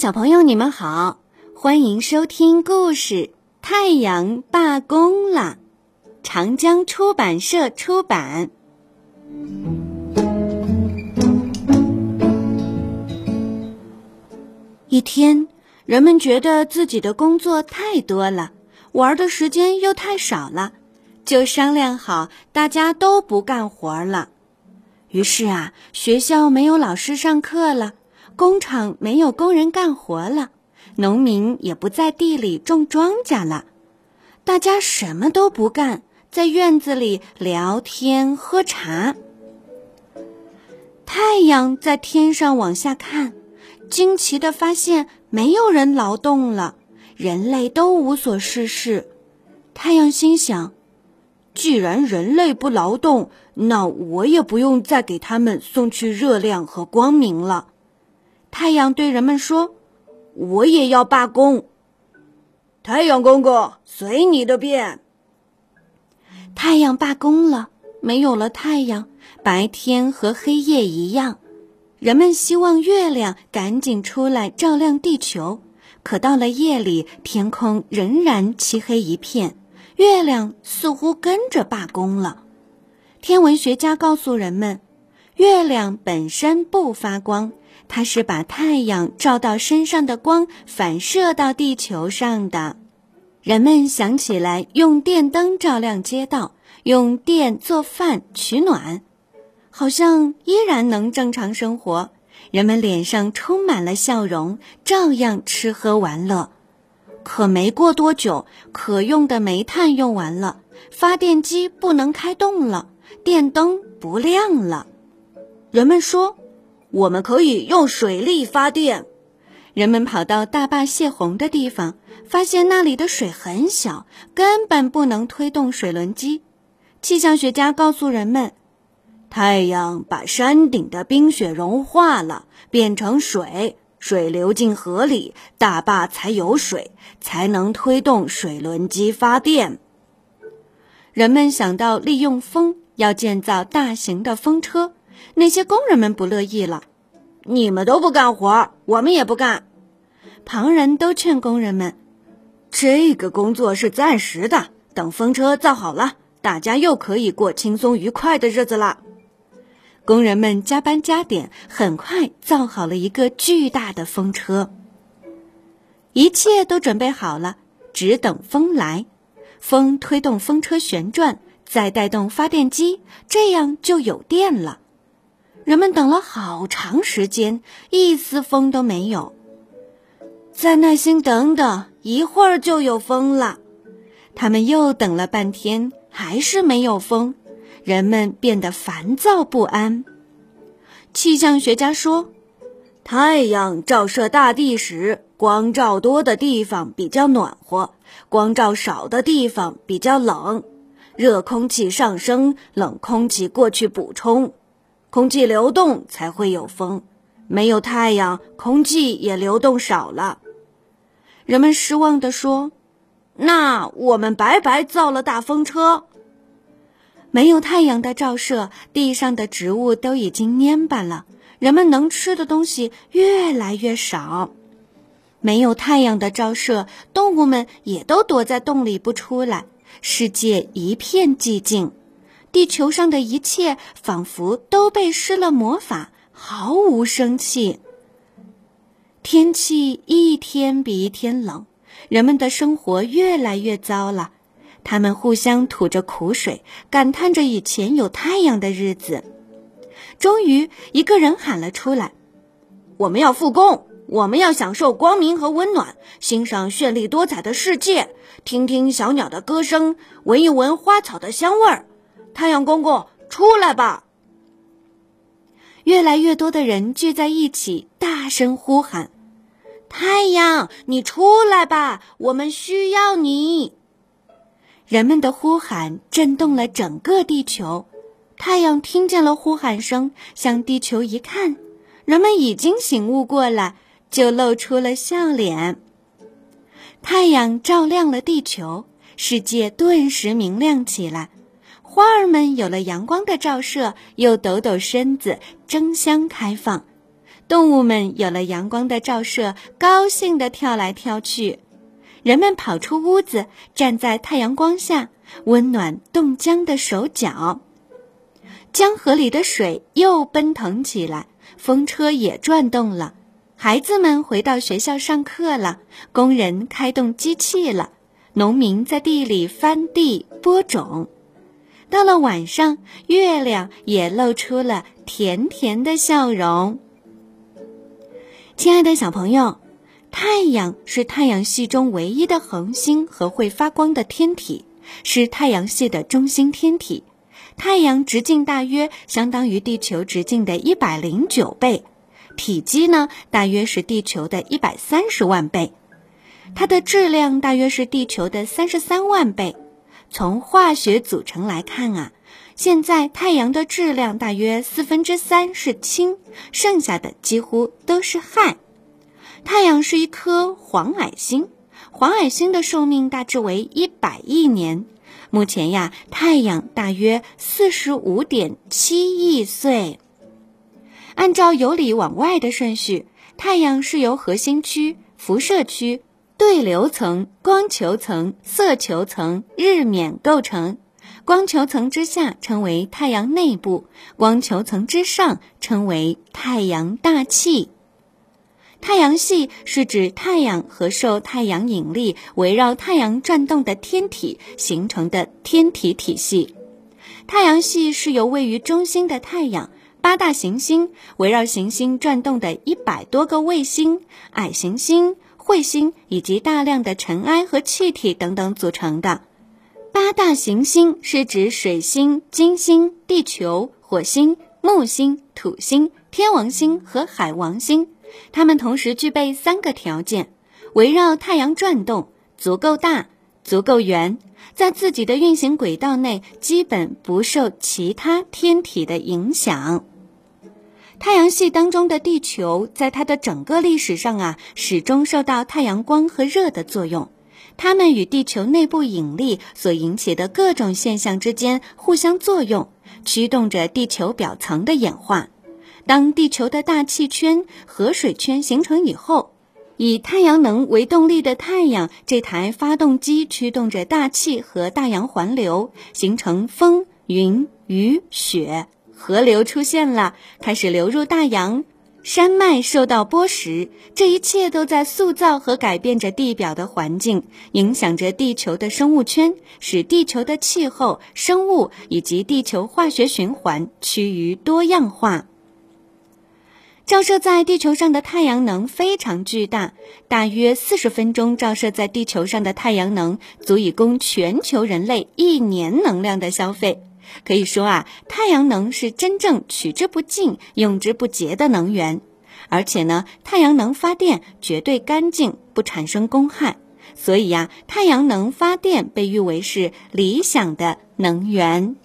小朋友，你们好，欢迎收听故事《太阳罢工了》，长江出版社出版。一天，人们觉得自己的工作太多了，玩的时间又太少了，就商量好，大家都不干活了。于是啊，学校没有老师上课了。工厂没有工人干活了，农民也不在地里种庄稼了，大家什么都不干，在院子里聊天喝茶。太阳在天上往下看，惊奇的发现没有人劳动了，人类都无所事事。太阳心想：既然人类不劳动，那我也不用再给他们送去热量和光明了。太阳对人们说：“我也要罢工。”太阳公公，随你的便。太阳罢工了，没有了太阳，白天和黑夜一样。人们希望月亮赶紧出来照亮地球，可到了夜里，天空仍然漆黑一片，月亮似乎跟着罢工了。天文学家告诉人们，月亮本身不发光。它是把太阳照到身上的光反射到地球上的。人们想起来用电灯照亮街道，用电做饭取暖，好像依然能正常生活。人们脸上充满了笑容，照样吃喝玩乐。可没过多久，可用的煤炭用完了，发电机不能开动了，电灯不亮了。人们说。我们可以用水力发电。人们跑到大坝泄洪的地方，发现那里的水很小，根本不能推动水轮机。气象学家告诉人们，太阳把山顶的冰雪融化了，变成水，水流进河里，大坝才有水，才能推动水轮机发电。人们想到利用风，要建造大型的风车。那些工人们不乐意了，你们都不干活，我们也不干。旁人都劝工人们，这个工作是暂时的，等风车造好了，大家又可以过轻松愉快的日子了。工人们加班加点，很快造好了一个巨大的风车。一切都准备好了，只等风来。风推动风车旋转，再带动发电机，这样就有电了。人们等了好长时间，一丝风都没有。再耐心等等，一会儿就有风了。他们又等了半天，还是没有风，人们变得烦躁不安。气象学家说：“太阳照射大地时，光照多的地方比较暖和，光照少的地方比较冷。热空气上升，冷空气过去补充。”空气流动才会有风，没有太阳，空气也流动少了。人们失望地说：“那我们白白造了大风车。”没有太阳的照射，地上的植物都已经蔫巴了，人们能吃的东西越来越少。没有太阳的照射，动物们也都躲在洞里不出来，世界一片寂静。地球上的一切仿佛都被施了魔法，毫无生气。天气一天比一天冷，人们的生活越来越糟了。他们互相吐着苦水，感叹着以前有太阳的日子。终于，一个人喊了出来：“我们要复工，我们要享受光明和温暖，欣赏绚丽多彩的世界，听听小鸟的歌声，闻一闻花草的香味儿。”太阳公公，出来吧！越来越多的人聚在一起，大声呼喊：“太阳，你出来吧！我们需要你！”人们的呼喊震动了整个地球。太阳听见了呼喊声，向地球一看，人们已经醒悟过来，就露出了笑脸。太阳照亮了地球，世界顿时明亮起来。花儿们有了阳光的照射，又抖抖身子，争相开放。动物们有了阳光的照射，高兴地跳来跳去。人们跑出屋子，站在太阳光下，温暖冻僵的手脚。江河里的水又奔腾起来，风车也转动了。孩子们回到学校上课了，工人开动机器了，农民在地里翻地播种。到了晚上，月亮也露出了甜甜的笑容。亲爱的小朋友，太阳是太阳系中唯一的恒星和会发光的天体，是太阳系的中心天体。太阳直径大约相当于地球直径的一百零九倍，体积呢大约是地球的一百三十万倍，它的质量大约是地球的三十三万倍。从化学组成来看啊，现在太阳的质量大约四分之三是氢，剩下的几乎都是氦。太阳是一颗黄矮星，黄矮星的寿命大致为一百亿年。目前呀，太阳大约四十五点七亿岁。按照由里往外的顺序，太阳是由核心区、辐射区。对流层、光球层、色球层、日冕构成。光球层之下称为太阳内部，光球层之上称为太阳大气。太阳系是指太阳和受太阳引力围绕太阳转动的天体形成的天体体系。太阳系是由位于中心的太阳、八大行星围绕行星转动的一百多个卫星、矮行星。彗星以及大量的尘埃和气体等等组成的八大行星是指水星、金星、地球、火星、木星、土星、天王星和海王星。它们同时具备三个条件：围绕太阳转动，足够大，足够圆，在自己的运行轨道内基本不受其他天体的影响。太阳系当中的地球，在它的整个历史上啊，始终受到太阳光和热的作用，它们与地球内部引力所引起的各种现象之间互相作用，驱动着地球表层的演化。当地球的大气圈、河水圈形成以后，以太阳能为动力的太阳这台发动机驱动着大气和大洋环流，形成风、云、雨、雪。河流出现了，开始流入大洋，山脉受到剥蚀，这一切都在塑造和改变着地表的环境，影响着地球的生物圈，使地球的气候、生物以及地球化学循环趋于多样化。照射在地球上的太阳能非常巨大，大约四十分钟照射在地球上的太阳能足以供全球人类一年能量的消费。可以说啊，太阳能是真正取之不尽、用之不竭的能源，而且呢，太阳能发电绝对干净，不产生公害，所以呀，太阳能发电被誉为是理想的能源。